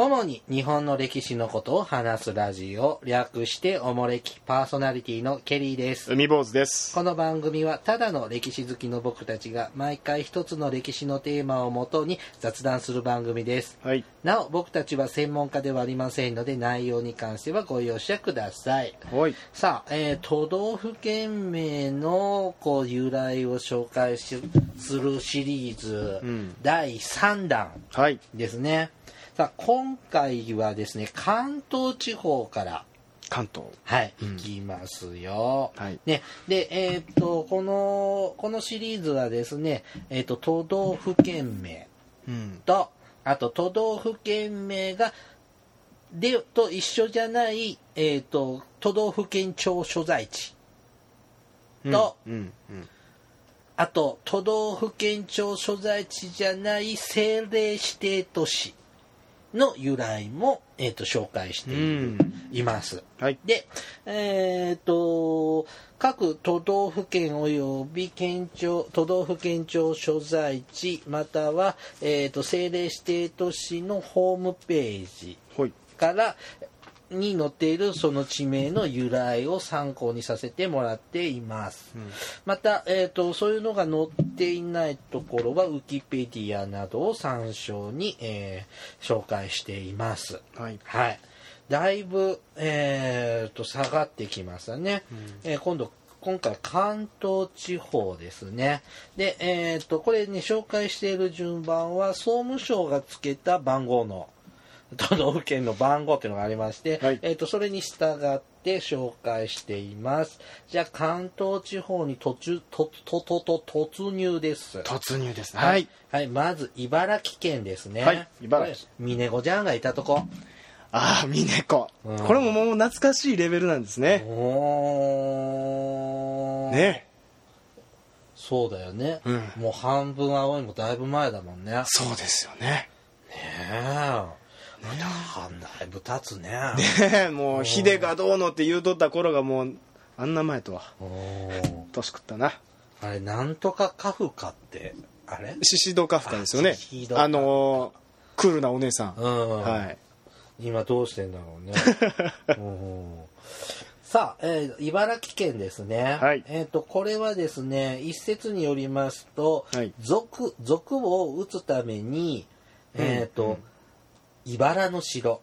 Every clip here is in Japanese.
主に日本の歴史のことを話すラジオ、略しておもれきパーソナリティのケリーです。海坊主です。この番組はただの歴史好きの僕たちが毎回一つの歴史のテーマをもとに雑談する番組です。はい。なお、僕たちは専門家ではありませんので内容に関してはご容赦ください。はい。さあ、えー都道府県名のこう由来を紹介しするシリーズ、うん第3弾はい。ですね。さあ、今回はですね、関東地方から、関東。はい、うん行きますよ。はい。ね、で、えーっと、この、このシリーズはですね、えーっと、都道府県名うん。と、あと都道府県名が、で、と一緒じゃない、えーっと、都道府県庁所在地。とうん。うん。あと、都道府県庁所在地じゃない政令指定都市の由来も、えーっと、紹介してういます。はい。で、えっ、と、各都道府県及び県庁、都道府県庁所在地、または、えっ、と、政令指定都市のホームページはい。に載っているその地名の由来を参考にさせてもらっています。うん。また、えー、とそういうのが載っていないところはウィキペディアなどを参照に、えー紹介しています。はい。はい。だいぶ、えー、と下がってきましたね。えー今度今回関東地方ですね。で、えー、とこれね紹介している順番は総務省がつけた番号の 都道府県の番号っていうのがありまして、はいえー、とそれに従って紹介しています。じゃあ関東地方に途中とととと突入です。突入ですね。ははいい。。はい、まず茨城県ですね。はい茨城峰子ちゃんがいたとこ。ああ、峰子うん。これももう懐かしいレベルなんですね。おーね。そうだよね、うんもう半分青いもだいぶ前だもんねねそうですよね。えだいぶ経つね。ねえ、もう、秀がどうのって言うとった頃がもう、あんな前とは、年食ったな。あれなんとかカフカってあれ？シシドカフカですよね。あのー、クールなお姉さん。うん、はい。今どうしてんだろうね。うん。さあ、えー茨城県ですね、はい。えっ、とこれはですね一説によりますと、はい。を撃つためにえっ、と、茨の城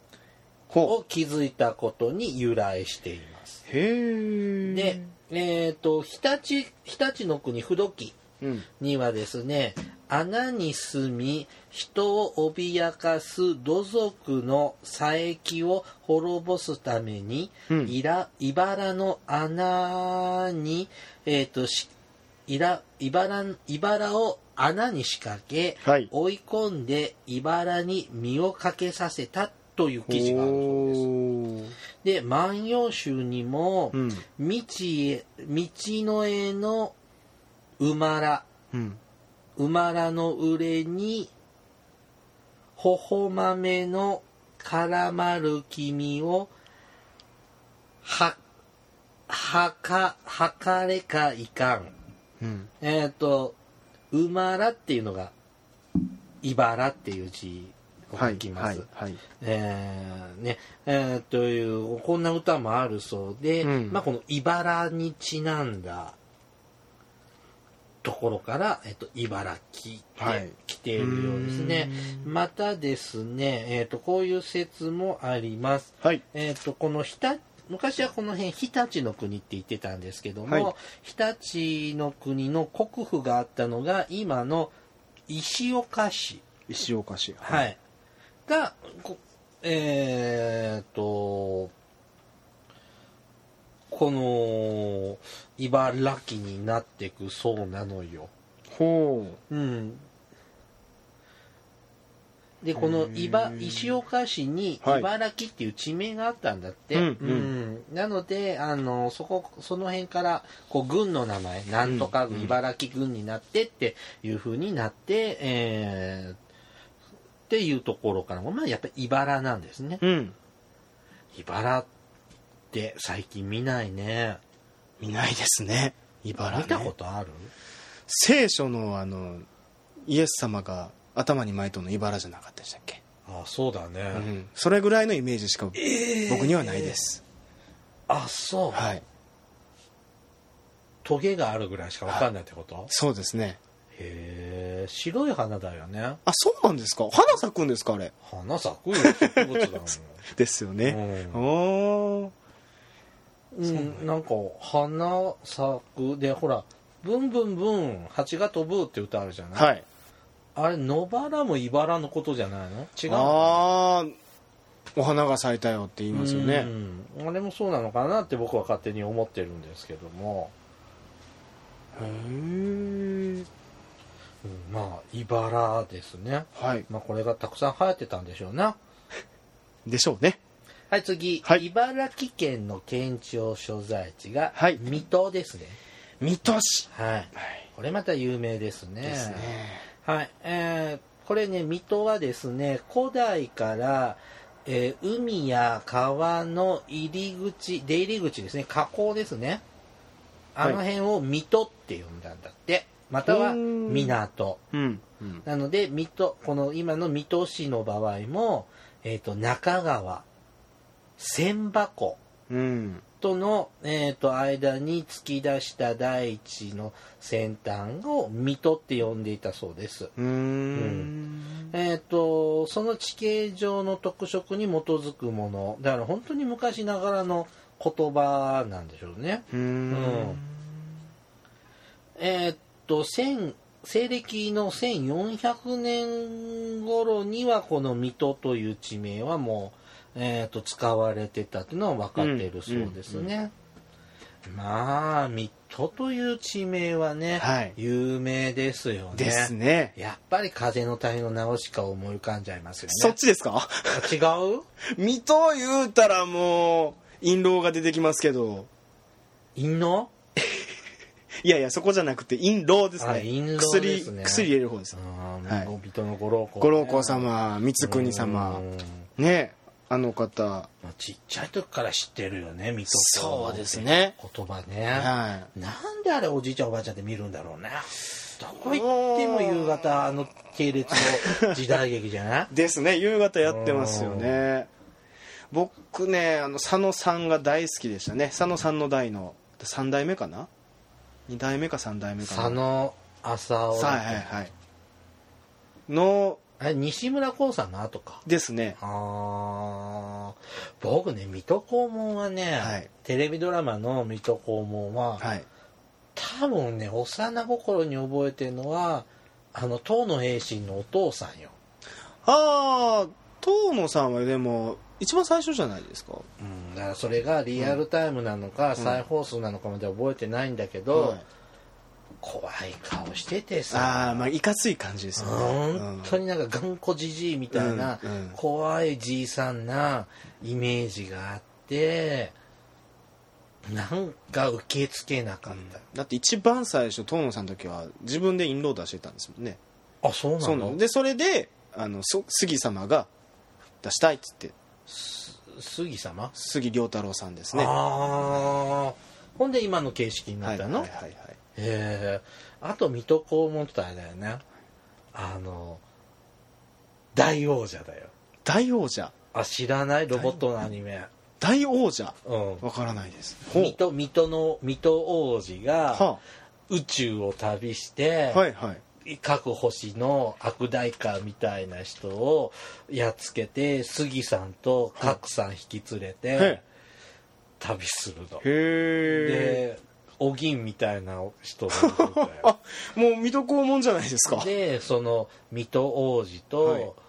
ほを築いたことに由来していますう。へえ。で、えっ、と日立日立の国不時うん。にはですね穴に住み人を脅かす土族の佐伯を滅ぼすために、うんいら茨の穴に、えー、としいら茨茨を穴に仕掛け、はい追い込んで茨に身をかけさせたという記事があるそうです。おで「万葉集」にもーうん。「道へ道の絵の馬ら」うん。馬らの腕に、ほほ豆の絡まる君を、は、はか、はかれかいかん。うん。えっ、と、馬らっていうのが、茨っていう字をはい。書きます。はい。はい。えーね、えーという、こんな歌もあるそうで、うんまあこの茨にちなんだところから、えっと、茨城はいって来ているようですね。またですね、えっと、こういう説もあります。はい。えっと、この日立昔はこの辺日立の国って言ってたんですけども、はい日立の国の国府があったのが今の石岡市。石岡市。はい。が、こえーっと、この、茨城になってくそうなのよ。ほうん。で、この茨石岡市にはい茨城っていう地名があったんだって。うんうんなので、あの、そこ、その辺から、こう、郡の名前、なんとかうん茨城郡になってっていう風になって、えーっていうところからも、まあ、やっぱり茨なんですね。う。うん。茨って最近見ないね。見ないですね。茨見ね。たことある？聖書のあの、イエス様が頭に巻いたの茨じゃなかったでしたっけ？あそうだね、うん。それぐらいのイメージしか僕にはないです、あそう、はい。トゲがあるぐらいしか分かんないってこと、そうですね。へえ白い花だよね。あそうなんですか？花咲くんですかあれ？花咲くよ植物だもん。ですよね、うん。おー。うん、なんか花咲く。でほら「ブンブンブン蜂が飛ぶ」って歌あるじゃない、はいあれ野バラも茨のことじゃないの？違うの？ああお花が咲いたよって言いますよね。うん。あれもそうなのかなって僕は勝手に思ってるんですけども、へえうん。まあ茨ですね。はい。まあこれがたくさん生えてたんでしょうな。でしょうね。はい次、はい。茨城県の県庁所在地がはい。水戸ですね。水戸市。はい。はい。これまた有名ですね。ですねはい、えーこれね水戸はですね古代から、えー海や川の入り口出入り口ですね河口ですね。あの辺を水戸って呼んだんだって。または港。うん、うん、なので水戸この今の水戸市の場合も、えー、と中川千波湖うんとの、えー、と間に突き出した大地の先端を水戸って呼んでいたそうです。うーんえー、とその地形上の特色に基づくものだから本当に昔ながらの言葉なんでしょうね。うーんえーっと1000西暦の1400年頃にはこの水戸という地名はもう、えーっと使われてたっていうのは分かっているそうですね。まあ水戸という地名はね、はい。有名ですよね。ですね。やっぱり風の谷の直しか思い浮かんじゃいますよね。そっちですか？あ違う？水戸言うたらもう印籠が出てきますけど。陰の いやいやそこじゃなくて印籠ですね。あ印籠ですね。薬薬入れる方です。はい。水戸の五郎公、五郎公様光国様。うん。ねあの方。まあちっちゃい時から知ってるよね水戸黄門そうですね。言葉ね、はなんであれおじいちゃんおばあちゃんで見るんだろうね。どこ行っても夕方あの系列の時代劇じゃない？い ですね。夕方やってますよね。僕ねあの佐野さんが大好きでしたね。佐野さんの代の3代目かな？2代目か3代目かな？佐野浅尾はいはいはい。のあれ西村光さんの後か。ですね。あー僕ね水戸黄門はね、はい。テレビドラマの水戸黄門は、はい。多分ね幼心に覚えてるのはあの東野栄信のお父さんよ、ああ遠野さんはでも一番最初じゃないですか。うん、だからそれがリアルタイムなのか、再放送なのかまで覚えてないんだけど、はい怖い顔しててあさ。あまあいかつい感じですよね。本当になんか頑固じじいみたいなうんうん。怖いじいさんなイメージがあってなんか受け付けなかった、だって一番最初遠野さんの時は自分で印籠出してたんですもんね。あそうなの？そうなの。でそれであのそ杉様が出したいっつって。杉様？杉良太郎さんですね。ああほんで今の形式になはいったの、はいはいはいへえあと水戸黄門ってあれだよねあの大王者だよ。大王者あ知らない？ロボットのアニメ。大王者。うん。わからないです。水戸水戸の水戸王子がは宇宙を旅して、あはいはい。各星の悪大家みたいな人をやっつけて杉さんと角さん引き連れて、へ旅するの。へえ。でお銀みたいな人がいるんだよあもう水戸黄門じゃないですか。でその水戸王子と、はい。す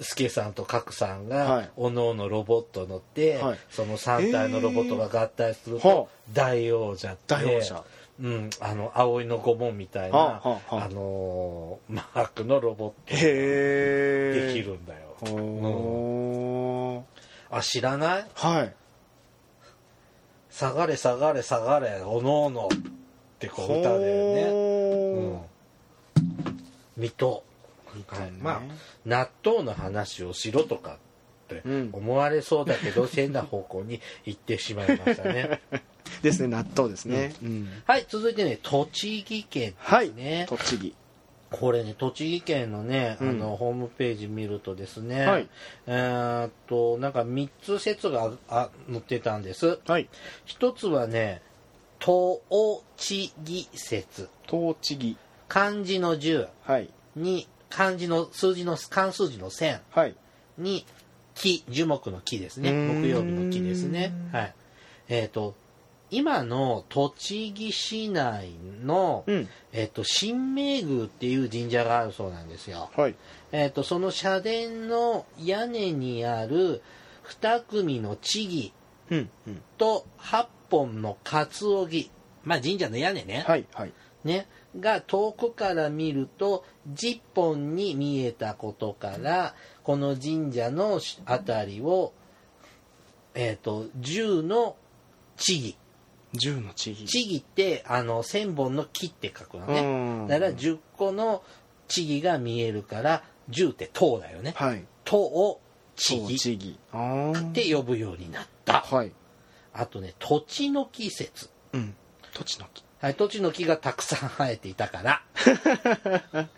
助さんと角さんはい。がおのおのロボット乗って、はい。その3体のロボットが合体すると大王者ってうん、あの葵の御門みたいな、はあはあのーマークのロボットへえできるんだよ、ほー。あ知らない？はい。下がれ下がれ下がれおのおのってこう歌だよね、うん。ほ、水戸。ーはいまあ納豆の話をしろとかってうん。思われそうだけど、変な方向に行ってしまいましたね。ですね納豆ですね。うんはい続いてね栃木県はいですね、栃木。これね、栃木県のね、うん。あの、ホームページ見るとですね、はい。えーっと、なんか3つ説があ載ってたんです。はい。一つはね、とおちぎ説。トーチギ漢字の10はい。に、漢字の数字の、漢数字の1000はいに、木、樹木の木ですね。木曜日の木ですね。はい。えーっと、今の栃木市内の、うんえっと、新明宮っていう神社があるそうなんですよ。はいえっと、その社殿の屋根にある二組の地木うんうんと八本のカツオギ。まあ神社の屋根ね。はいはいね。が遠くから見ると10本に見えたことから、この神社のあたりを、えっ、と、10の地木。銃のちぎ地木って、あの、1000本の木って書くのね。うん。だから10個の地木が見えるから10って塔だよね。はい。塔を地木トーチギあー。って呼ぶようになった。はい。あとね土地の木説うん。土地の木はい土地の木がたくさん生えていたから。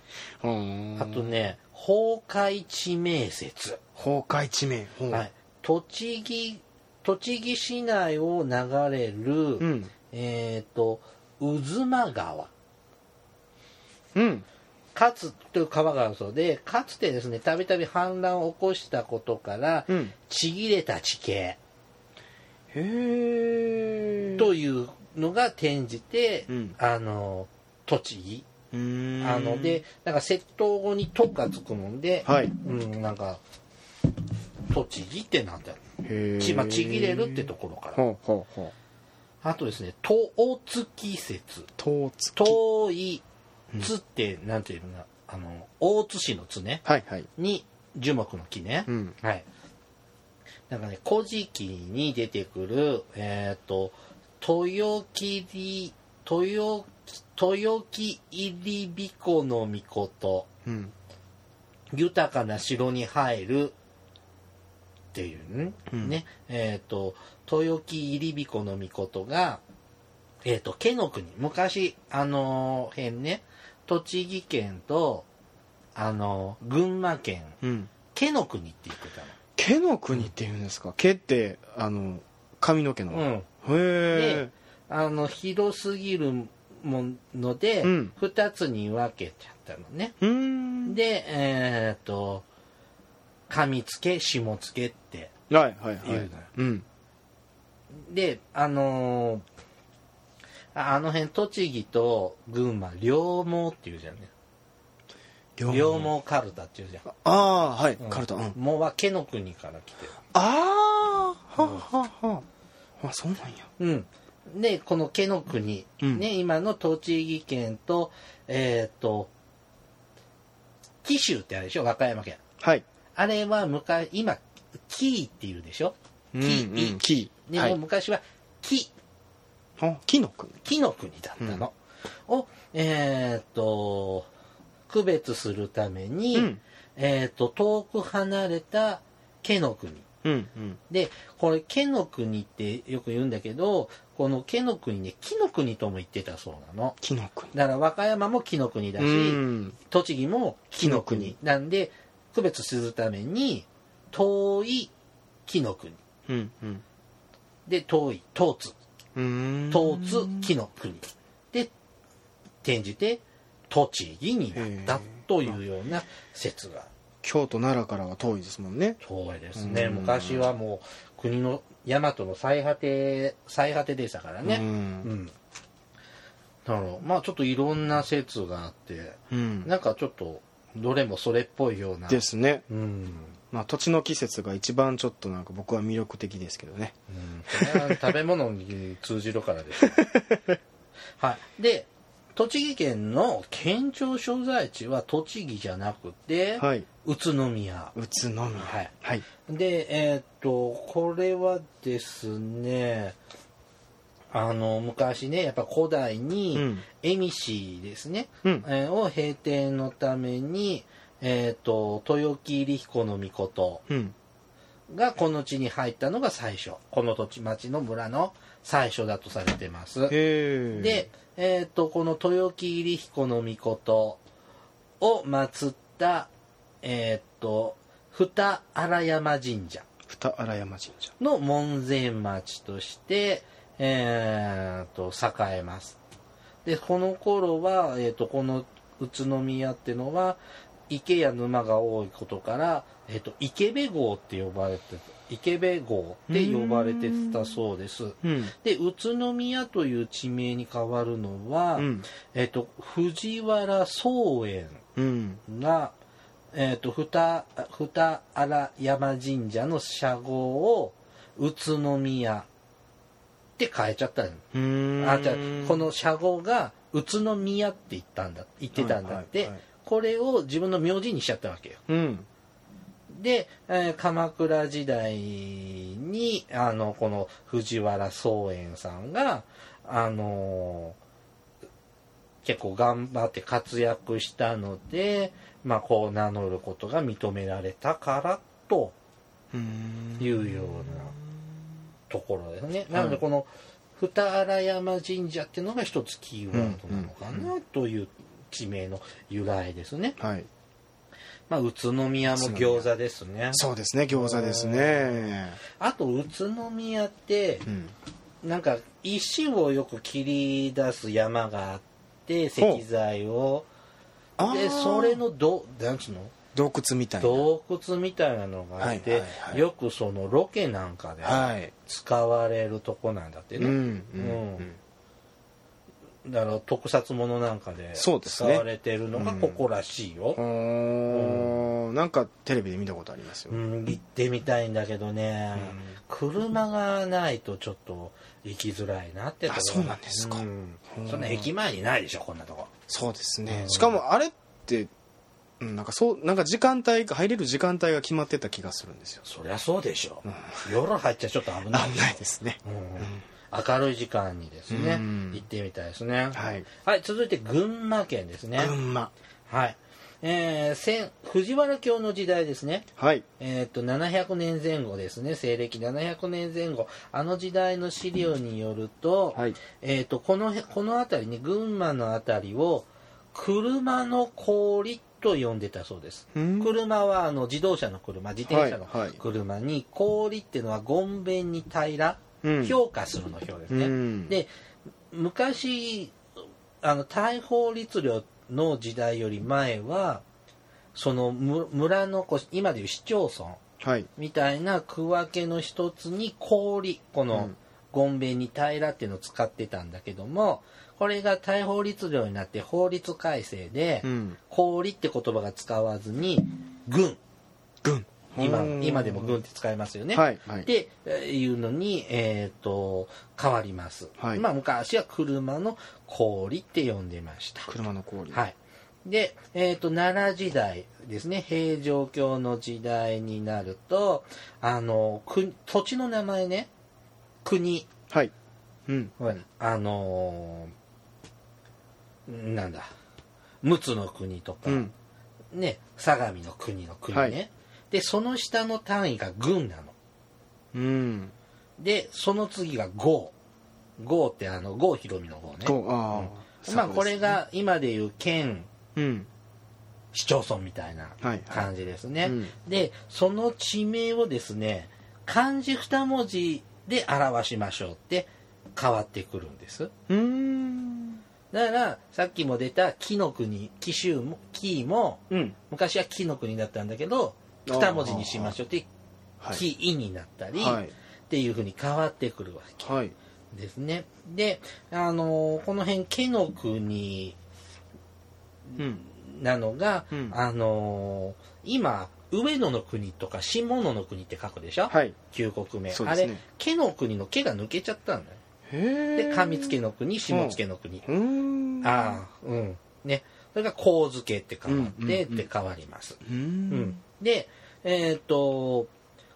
うん。あとね崩壊地名説、崩壊地名。はい、栃木栃木市内を流れる、うん。えっ、と渦間川。うん。かつという川があるそうでかつてですねたびたび氾濫を起こしたことから、うん。ちぎれた地形。へえというのが転じて、うん。あの栃木あのでなんか窃盗語に「と」がつくもんで、はい。うん、なんか栃木ってなんだろへうち,、まあ、ちぎれるってところから。ほうほうほう。あとですね「遠月説」トーツ「遠い津」ってなんていうのかな。あの大津市の津ね。はいはい。に樹木の木ね、うん。はい。なんかね、古事記に出てくる、えっ、と、豊切、豊、豊木入り彦の御事、うん。豊かな城に入る。っていうね、うん。ね。えっ、と、豊木入り彦の御事が、えっ、と、毛の国、昔、あの辺ね、栃木県と、あの群馬県、うん。毛の国って言ってたの。毛の国って言うんですか？毛ってあの髪の毛の、うん、へえあの広すぎるもので、うん。2つに分けちゃったのね。でえっ、と上付け下付けってはいはいはい。言うのよ。うん。であのーああの辺栃木と群馬両毛っていうじゃんね両両毛カルタっていうじゃん、ああはい、うん。カルタうん。毛は毛の国から来てる。ああはあはあはああそうなんや。うん、でこの毛の国、うん。ね、今の栃木県とえっ、と紀州ってあるでしょ？和歌山県。はい。あれは昔今紀伊っていうでしょ？うん木うん。木でもはい。昔は紀あ木の国。紀の国だったの、をえっ、と区別するために、うん。えっ、と遠く離れた毛の国うんうん。でこれ毛の国ってよく言うんだけどこの毛の国ね木の国とも言ってたそうなの。木の国だから和歌山も木の国だし、うん。栃木も木の国木なんで区別するために遠い木の国うんうん。で遠い東津。東津木の国で転じて栃木になったというような説が京都奈良からは遠いですもんね。遠いですね。うん。昔はもう国の大和の最果て最果てでしたからうね。うん。ん。だからまあちょっといろんな説があってうん。なんかちょっとどれもそれっぽいような。ですね。うん。まあ土地の季節が一番ちょっとなんか僕は魅力的ですけどね。うん。食べ物に通じるからでしょ。はい。で栃木県の県庁所在地は栃木じゃなくて、はい。宇都宮。宇都宮。はい。はい。でえーっとこれはですねあの昔ねやっぱ古代にうん。恵美氏ですね、うん。えーを平定のために、えーっと豊木入彦の御事うん。がこの地に入ったのが最初。この土地町の村の最初だとされてます。で、えー、とこの豊木入彦の御事を祀った、えーっと、二荒山神社。二荒山神社。の門前町として、えーっと、栄えます。で、この頃は、えーっと、この宇都宮ってのは、池や沼が多いことから、えーっと、池部郷って呼ばれて、池部郷って呼ばれてたそうです。うん。で、宇都宮という地名に変わるのは、うん。えっ、と、藤原草園うん。が、えっ、と、二、二荒山神社の社号を宇都宮って変えちゃったの。うん。あ、じゃあこの社号が宇都宮って言ったんだ、言ってたんだって、これを自分の名字にしちゃったわけよ。うんで、えー鎌倉時代にあのこの藤原草園さんがあのー結構頑張って活躍したので、まあ、こう名乗ることが認められたからとうんいうようなところですね。なのではいこの二荒山神社っていうのが一つキーワードなのかうんなという地名の由来ですね。はいまあ、宇都宮も餃子ですね。そうですね餃子ですね。あと宇都宮ってうん。なんか石をよく切り出す山があって石材を。でそれのどなんつうの？洞窟みたいな。洞窟みたいなのがあって、はいはいはい。よくそのロケなんかではい。使われるとこなんだってね、うんうん。うんだから特撮ものなんかでそうですね。使われてるのがここらしいよ、うん。なんかテレビで見たことありますよ。うん、行ってみたいんだけどね、車がないとちょっと行きづらいなってところ。あそうなんですか。うん。うん。そんな駅前にないでしょこんなとこ。そうですね。うん。しかもあれってうんなんかそうなんか時間帯が入れる時間帯が決まってた気がするんですよ。そりゃそうでしょ、夜入っちゃちょっと危ない危ないですね。うん明るい時間にですね、うん。行ってみたいですね。はい。はい続いて群馬県ですね。群馬。はい。えー、千藤原京の時代ですね。はい。えー、と700年前後ですね。西暦700年前後あの時代の資料によると,、はい。えー、とこのこの辺りね群馬の辺りを車の氷と呼んでたそうです、うん。車はあの自動車の車自転車のはいはい。車に氷っていうのはごんべんに平。ら、うん評価するの表ですね、うん。で昔あの大法律令の時代より前はそのむ村の今でいう市町村はい。みたいな区分けの一つに氷このうん。ごんべんに平らっていうのを使ってたんだけどもこれが大法律令になって法律改正で、うん。氷って言葉が使わずに軍。軍今うん。今でも軍って使いますよね。はいはい。っていうのに、えー、と変わります、はい。まあ、昔は車の氷って呼んでました。車の氷。はい、で、えー、と奈良時代ですね。平城京の時代になるとあのく土地の名前ね。国。はい。うん。あのーなんだ。陸奥の国とか、うん。ね。相模の国の国ね、はいでその下の単位が軍なの。うん。でその次が郷郷ってあの郷ひろみの方ね。こうああまあこれが今でいう県うん。市町村みたいなはいはい。感じですね、うん。でその地名をですね漢字二文字で表しましょうって変わってくるんです。うん。だからさっきも出た紀の国紀州も紀もうん。昔は紀の国だったんだけど二文字にしましょうってはいになったり、はいっていうふうに変わってくるわけはいですね。であのこの辺紀の国うん。なのが、うん。あの今上野の国とか下野の国って書くでしょ、はい。旧国名、ね。れ毛の国の毛が抜けちゃったんだよ。で上付の国下付の国、うん。ああうん。ね。それが神付って変わって、うんうんうんって変わります、ううん。んでえっ、と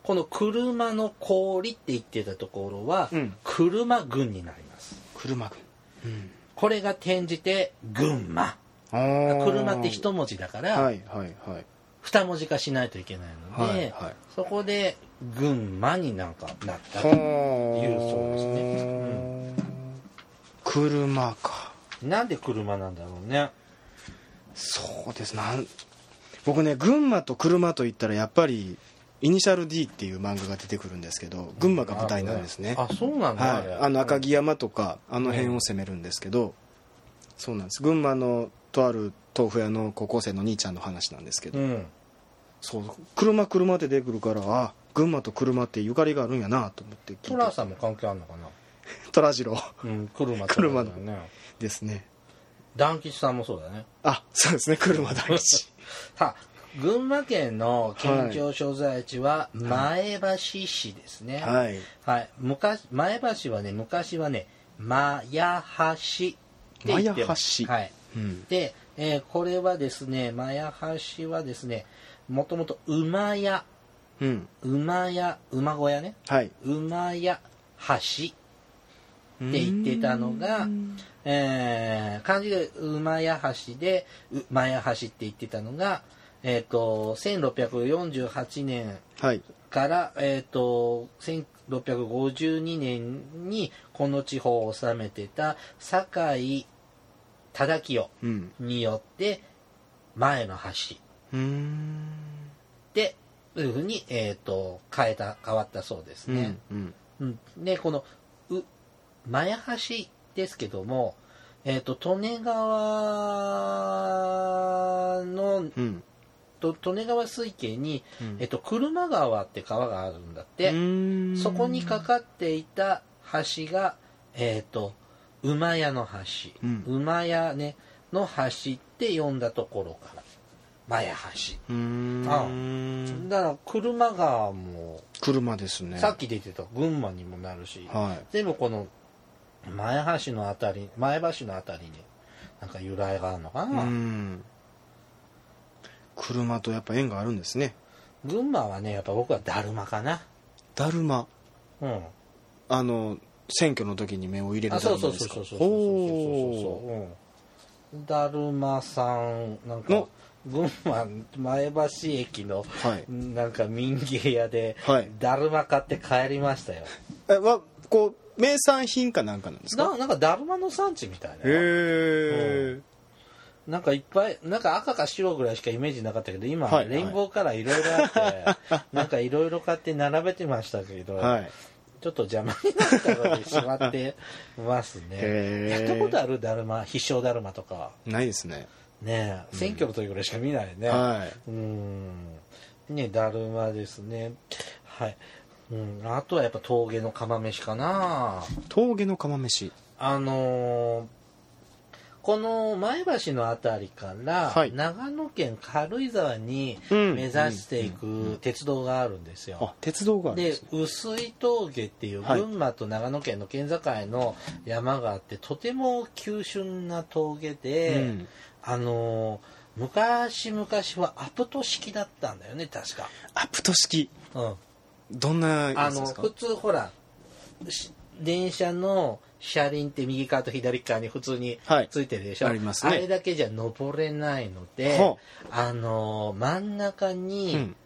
この車の氷って言ってたところは、うん。車軍になります。車軍うん。これが転じて群馬。車って一文字だから、はいはいはい。二文字化しないといけないので、はいはい。そこで群馬になんかなったとはあいうそうですね、車か。なんで車なんだろうね。そうです。なん僕ね群馬と車といったらやっぱりイニシャル D っていう漫画が出てくるんですけど群馬が舞台なんですね。あそうなんだ、はい、あの赤城山とかあの辺を攻めるんですけど、そうなんです。群馬のとある豆腐屋の高校生の兄ちゃんの話なんですけど、うん。そう車車って出てくるからあ群馬と車ってゆかりがあるんやなと思ってトラさんも関係あるのかな？虎次郎。うん車と車ね。ですね。団吉さんもそうだね。あそうですね。車大吉さあ群馬県の県庁所在地は前橋市ですね。はい。はい、昔前橋はね昔はねマヤ橋って言ってマヤ橋。はい。うん。で、えーこれはですねマヤ橋はですねもともと馬屋。うん。馬屋馬小屋ね。はい。馬屋橋言ってたのが、えー漢字で馬屋橋でう馬屋橋って言ってたのが、えっと1648年はい。から、えー、と1652年にこの地方を治めてた酒井忠清うん。によって前の橋うーん。でいうふうに、えー、と変えた変わったそうですね。うんうん。でこのう前橋ですけども、えー、と利根川のうん。と利根川水系に、うん。えっと、車川って川があるんだって。うん。そこにかかっていた橋が、えっ、と、馬屋の橋、うん。馬屋ね、の橋って呼んだところから、馬屋橋。うーん。だから、車川も、車ですね。さっき出てた群馬にもなるし、は全部この、前橋のあたり、前橋のあたりに、なんか由来があるのかいな。うん。車とやっぱ縁があるんですね。群馬はね、やっぱ僕はだるまかな。だるま。うん。あの選挙の時に目を入れるあ、だるそうまですかそうそうそうそう。そうそうほそう、うん、だるまさんなんかの。群馬前橋駅のうはい。なんか民芸屋で、はい。だるま買って帰りましたよ。えわこう名産品かなんかなんですか？ななんかだるまの産地みたいな。へえなんかいっぱいなんか赤か白ぐらいしかイメージなかったけど今、はいレインボーカラーいろいろあって なんかいろいろ買って並べてましたけど、はい。ちょっと邪魔になったのでしまってますね。やったことあるだるま？必勝だるまとか。ないですね。ねえ。選挙の時ぐらいしか見ないね、はい。うん。ねだるまですね。はい、うん、あとはやっぱ峠の釜飯かな。峠の釜飯。あのーこの前橋の辺りから、はい。長野県軽井沢にうん。目指していく鉄道があるんですよ、あ鉄道があるんでですね。臼井峠っていうはい群馬と長野県の県境の山があって、とても急峻な峠で、うん。あのー昔々はアプト式だったんだよね確か、アプト式。うん、どんなあやつですか？の普通ほらし電車の車輪って右側と左側に普通にはい。ついてるでしょ、ありますね。れだけじゃ登れないので、ほあのー真ん中に、うん。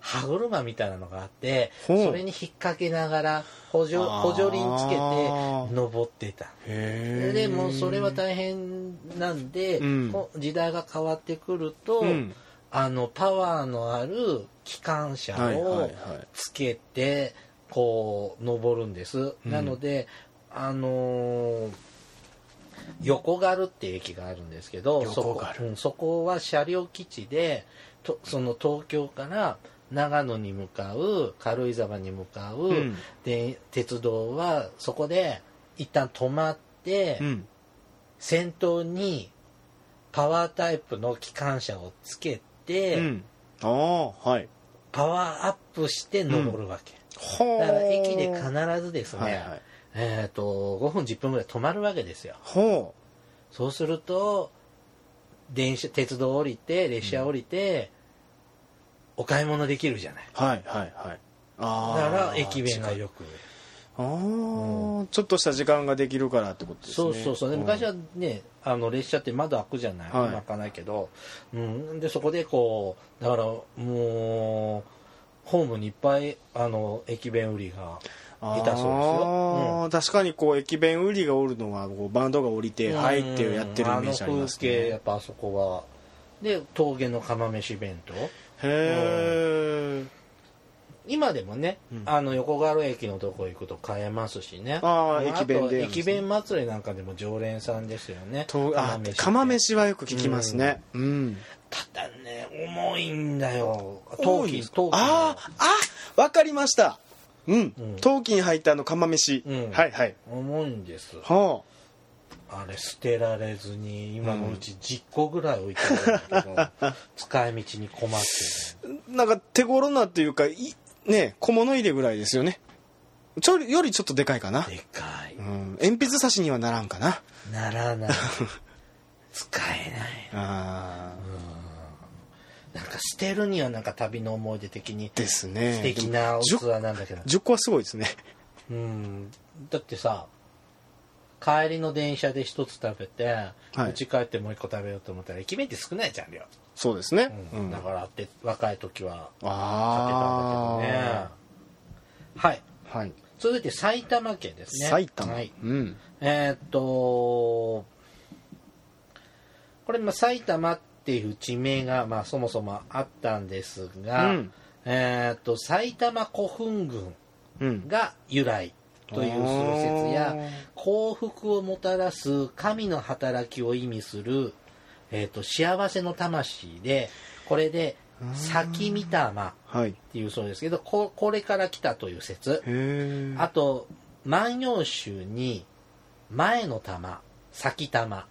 歯車みたいなのがあってほう。それに引っ掛けながら補助補助輪つけて登ってた。でもそれは大変なんで、うん。時代が変わってくると、うんあのパワーのある機関車をつけてこう登るんです、うん。なのであのー横軽っていう駅があるんですけどそこうんそこは車両基地でとその東京から長野に向かう軽井沢に向かう、うん。で鉄道はそこで一旦止まって、うん。先頭にパワータイプの機関車をつけて、うん。ああはい。パワーアップして登るわけ、ほだから駅で必ずですね、はいはい。えー、と5分10分ぐらい止まるわけですよ。ほそうすると電車鉄道降りて列車降りて、お買い物できるじゃない。うはいはいはい。あだあから駅弁がくよくああ、ちょっとした時間ができるからってことですね。そうそうそう。昔はねあの列車って窓開くじゃない、はい。今開かないけど、うん、でそこでこうだからもうホームにいっぱいあの駅弁売りがいたそうですよ、あー確かにこう駅弁売りがおるのはこうバンドが降りて入ってやってるイメージありますあの風景やねっぱあそこは。で峠の釜飯弁当。へえ今でもね、うん。あの横川駅のとこ行くと買えますしね。あーま駅弁で。あと駅弁祭りなんかでも常連さんですよね。とあって。釜飯はよく聞きますね。うん。ただね重いんだよ。陶多いです器陶器あーあわかりました。うん。うん。陶器に入ったあの釜飯。うん。はいはい。重いんです。はあ。れ捨てられずに今のうち10個ぐらい置いてあるんだけど、使い道に困ってる。あなんか手頃なっていうかいね小物入れぐらいですよね。ちょよりちょっとでかいかな。でかい。うん。鉛筆差しにはならんかな。ならない。使えない。あなんか捨てるにはなんか旅の思い出的にーですね。素敵な器なんだけど。10, 10個はすごいですね。うん。だってさ帰りの電車で一つ食べてはい。うち、帰ってもう一個食べようと思ったら駅弁って少ないじゃん量、そうですね。うん。うん。だからって若い時は買ってたんあだけどね。はい。あはい。続いて埼玉県ですね。埼玉。はい、うん。えーっとこれまあ埼玉っていう地名がまあそもそもあったんですが、うん。えーっと埼玉古墳群うん。が由来という説や幸福をもたらす神の働きを意味する、えー、と幸せの魂でこれで「先御霊」っはい。ていうそうですけどここれから来たという説。あと「万葉集」に「前の玉」「先玉」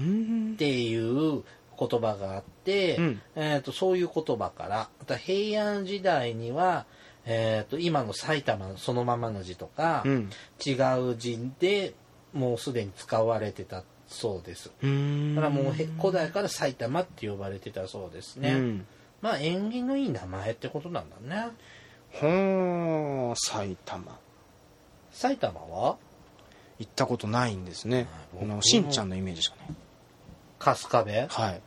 うん。っていう言葉があって、うん。えー、とそういう言葉からまた平安時代には、えー、と今の埼玉そのままの字とか、うん。違う字でもうすでに使われてたそうです。うん。だからもうへ古代から埼玉って呼ばれてたそうですね、うん。まあ縁起のいい名前ってことなんだね。ほー埼玉。埼玉は？行ったことないんですね。はいあのしんちゃんのイメージしかない。春日部？はい。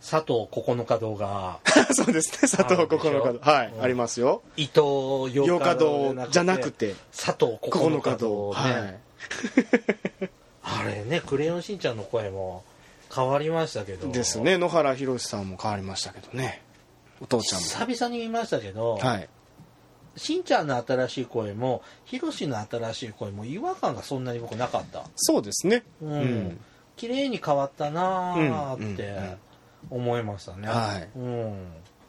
佐藤九日堂が。そうですね。佐藤九日堂。はい。うんありますよ。伊藤洋洋華華堂堂じゃなくて佐藤九九日堂日堂。ね、はいあれねクレヨンしんちゃんの声も変わりましたけど。ですね。野原宏さんも変わりましたけどね。お父ちゃんも。久々に見ましたけど、はい。しんちゃんの新しい声もひろしの新しい声も違和感がそんなに僕なかった。そうですね。うん、うん。綺麗に変わったなーうんってうん思いましたね、はい。うん。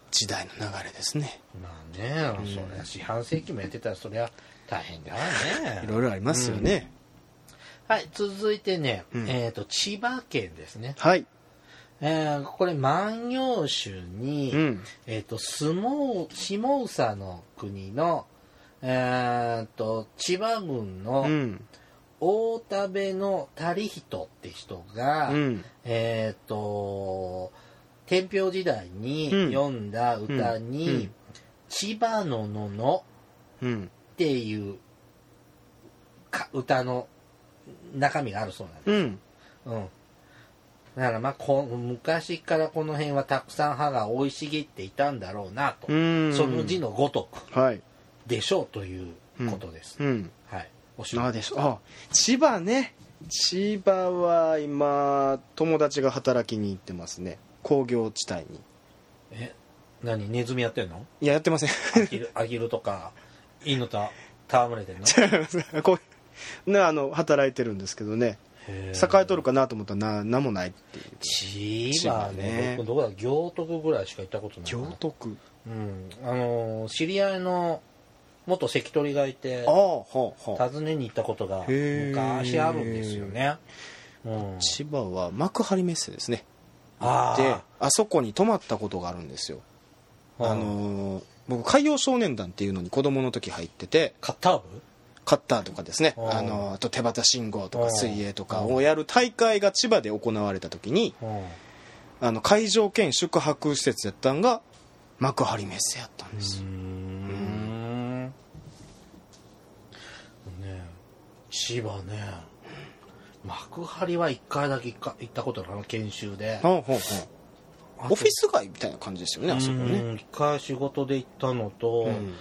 時代の流れですね。まあね、そりゃ四半世紀もやってたらそりゃ大変だわね。いろいろありますよねはい続いてね、うん。えっ、と千葉県ですね、はい。えーこれ「万葉集に」うん。えっ、と相撲下総の国のえっ、と千葉郡の、うん。大田部の足人って人が、うん。えっ、と天平時代にうん。読んだ歌に「うん。うん。千葉ののの」うん。っていうか歌の中身があるそうなんです。うん。うん。だからまあこ昔からこの辺はたくさん葉が生い茂っていたんだろうなと、うん。その字のごとくはい。でしょうということです。うん。はい。おしあでしょあ千葉ね。千葉は今友達が働きに行ってますね。工業地帯に。え何？ネズミやってんの？いややってません。アヒルアヒルとか犬と戯れてんの？ねあの働いてるんですけどね。へ栄ーえとるかなと思ったらな何もないっていう。千葉ね。どこだ行徳ぐらいしか行ったことないな。行徳。うん。あのー知り合いの元関取がいて訪ねに行ったことが昔あるんですよね、うん、千葉は幕張メッセですね。あであそこに泊まったことがあるんですよ。あ。あのー僕海洋少年団っていうのに子供の時入ってて。カッター部カッターとかですね。あのー。あと手旗信号とか水泳とかをやる大会が千葉で行われた時にうんあの会場兼宿泊施設やったんが幕張メッセやったんです。うーん。ねえ。千葉ね。幕張は1回だけ行ったことあるな研修で。ほうほうオフィス街みたいな感じですよねあそこね。うん一回仕事で行ったのと、うん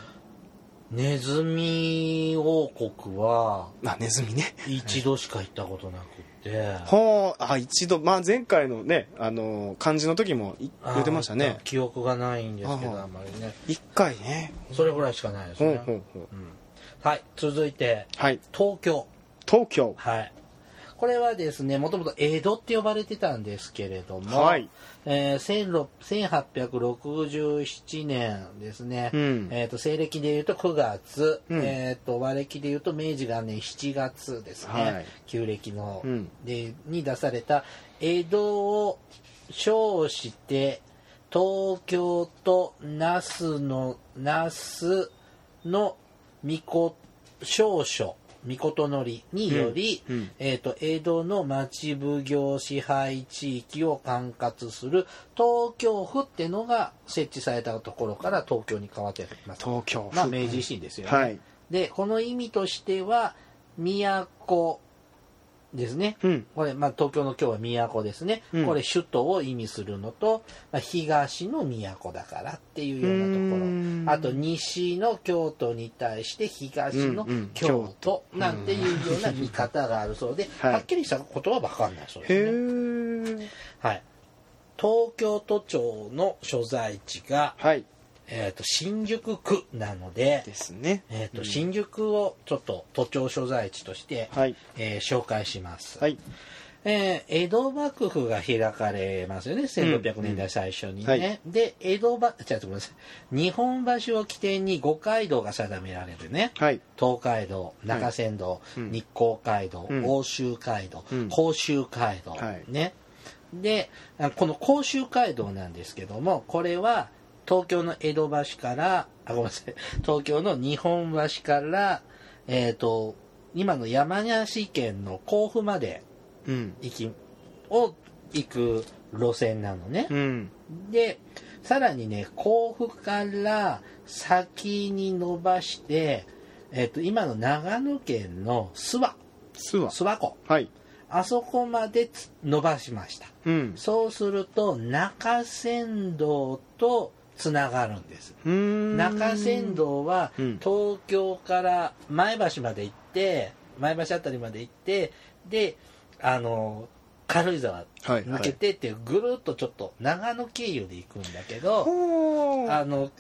ネズミ王国はあネズミね。一度しか行ったことなくて。ほう。あ一度。まあ前回のねあの漢字の時もい言ってましたね。あ記憶がないんですけどあんまりね。一回ね。それぐらいしかないですほうねほうほう。うん。はい続いてはい。東京。東京。はいこれはですねもともと江戸って呼ばれてたんですけれども、はい。えー16 1867年ですね、うん。えー、と西暦でいうと9月、うん。えー、と和暦でいうと明治元年7月ですね、はい。旧暦の、うん。でに出された江戸を称して東京と那須の那須の御子少書御事のりにより、うんうんえー、と江戸の町奉行支配地域を管轄する東京府っていうのが設置されたところから東京に変わっています。東京まあ明治維新ですよね。はいでこの意味としては都ですね。うん。これ、まあ、東京の今日は都ですね、うん。これ首都を意味するのと、まあ、東の都だからっていうようなとこん。ろあと西の京都に対して東の京都なんていうような見方があるそうで、はっきりしたことは分かんないそうへですね。えはい、東京都庁の所在地が、はいえー、と新宿区なので、ですね。えー、とうん。新宿をちょっと都庁所在地として、はい。えー紹介します。はい。えー江戸幕府が開かれますよね1600年代最初にね、はい。で江戸幕じゃあごめんなさい。日本橋を起点に五街道が定められるね。はい。東海道中山道、うん。日光街道、うん。奥州街道、うん。甲州街道、はい。ねであこの甲州街道なんですけどもこれは東京の江戸橋からあごめんなさい。東京の日本橋からえっ、と今の山梨県の甲府までうん。行きを行く路線なのね。う、ん。でさらにね甲府から先に伸ばして、えっと今の長野県の諏訪。諏訪。諏訪湖。はい。あそこまでつ伸ばしました。うん。そうすると中山道とつながるんです。中山道はうん。東京から前橋まで行って前橋あたりまで行ってであの軽井沢はい抜けてってぐるっとちょっと長野経由で行くんだけど、ほーあの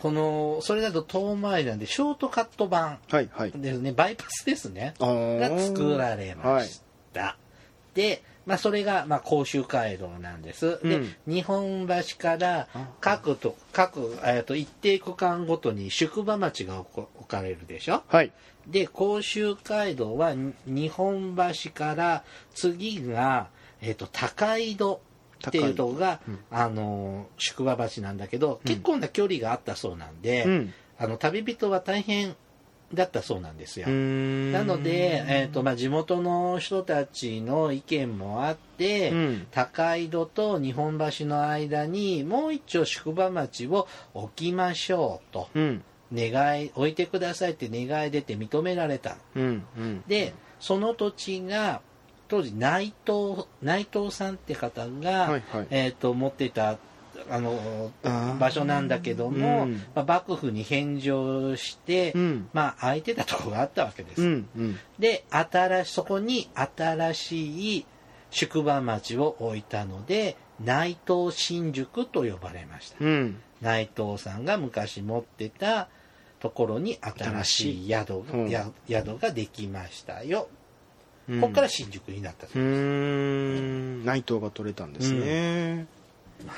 このそれだと遠回りなんでショートカット版はいはい。ですね。バイパスですね。が作られました、で、まあ、それが、まあ、甲州街道なんです、でうん。日本橋から各と各、えー、と一定区間ごとに宿場町が置かれるでしょ？はい。で甲州街道はに日本橋から次が、えー、と高井戸っていうとこが、うん。あの宿場橋なんだけど、結構な距離があったそうなんで、うん。あの旅人は大変だったそうなんですよ。なので、えーとまあ、地元の人たちの意見もあって、うん。高井戸と日本橋の間にもう一丁宿場町を置きましょうと。うん。願い置いてくださいって願い出て認められたうんうん。でその土地が当時内藤内藤さんって方が、はいはい。えー、と持っていたあの場所なんだけども、うん。まあ、幕府に返上して、うん。まあ、空いてたところがあったわけです。うんうん。で新しそこに新しい宿場町を置いたので内藤新宿と呼ばれました。うん。内藤さんが昔持ってたところに新しい宿が,、宿ができましたよ。うん。ここから新宿になったとうーん。内藤が取れたんですね、まあ、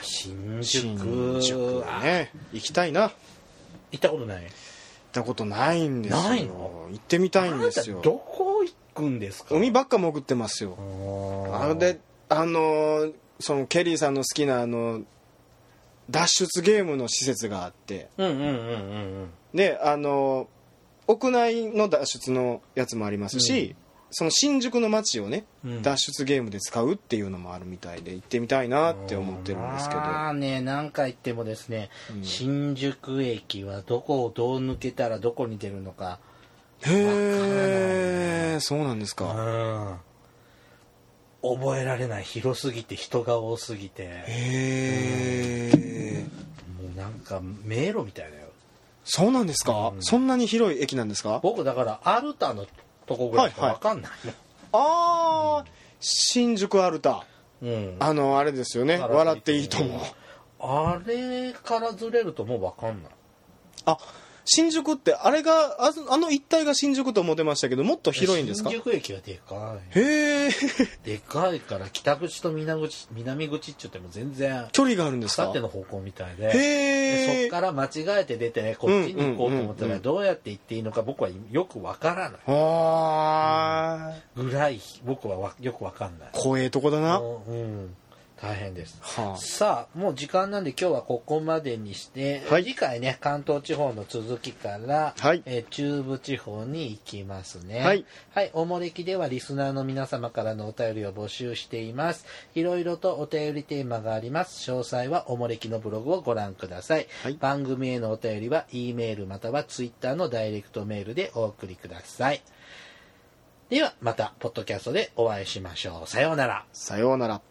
新宿新宿あね。行きたいな。行っ行ったことない？たことないんですよ。ないの？行ってみたいんですよ。どこ行くんですか？海ばっか潜ってますよ。あのであのーそのケリーさんの好きなあの脱出ゲームの施設があって。うんうんうんうんうん。であのー屋内の脱出のやつもありますし、その新宿の街をね、うん。脱出ゲームで使うっていうのもあるみたいで行ってみたいなって思ってるんですけど。まあね何回行ってもですね、うん。新宿駅はどこをどう抜けたらどこに出るのか。へえそうなんですか。うん。覚えられない広すぎて人が多すぎて。へえもうなんか迷路みたいだよ。そうなんですか、うん。そんなに広い駅なんですか？僕だからアルタのとこぐらいしか分かんないもん、ああ、新宿アルタ。うん、あのあれですよね。笑笑っててっいいと思ういいと思うあれからずれるともう分かんない。あ新宿ってあれがああの一帯が新宿と思ってましたけどもっと広いんですか？新宿駅はでかへえ。いでかいから北口と南口南口っちゅっても全然距離があるんですか？さっての方向みたいで。へでえそっから間違えて出てこっちに行こうと思ったうんうんうんうん。らどうやって行っていいのか僕はよく分からない。はーいぐらい僕はわよく分かんない。怖えとこだな。うん大変です。はさあもう時間なんで今日はここまでにして、はい。次回ね関東地方の続きから、はい。えー中部地方に行きますね。はい、はい、おもれきではリスナーの皆様からのお便りを募集しています。いろいろとお便りテーマがあります。詳細はおもれきのブログをご覧ください、はい。番組へのお便りは E メールまたは Twitter のダイレクトメールでお送りください。ではまたポッドキャストでお会いしましょう。さようなら。さようなら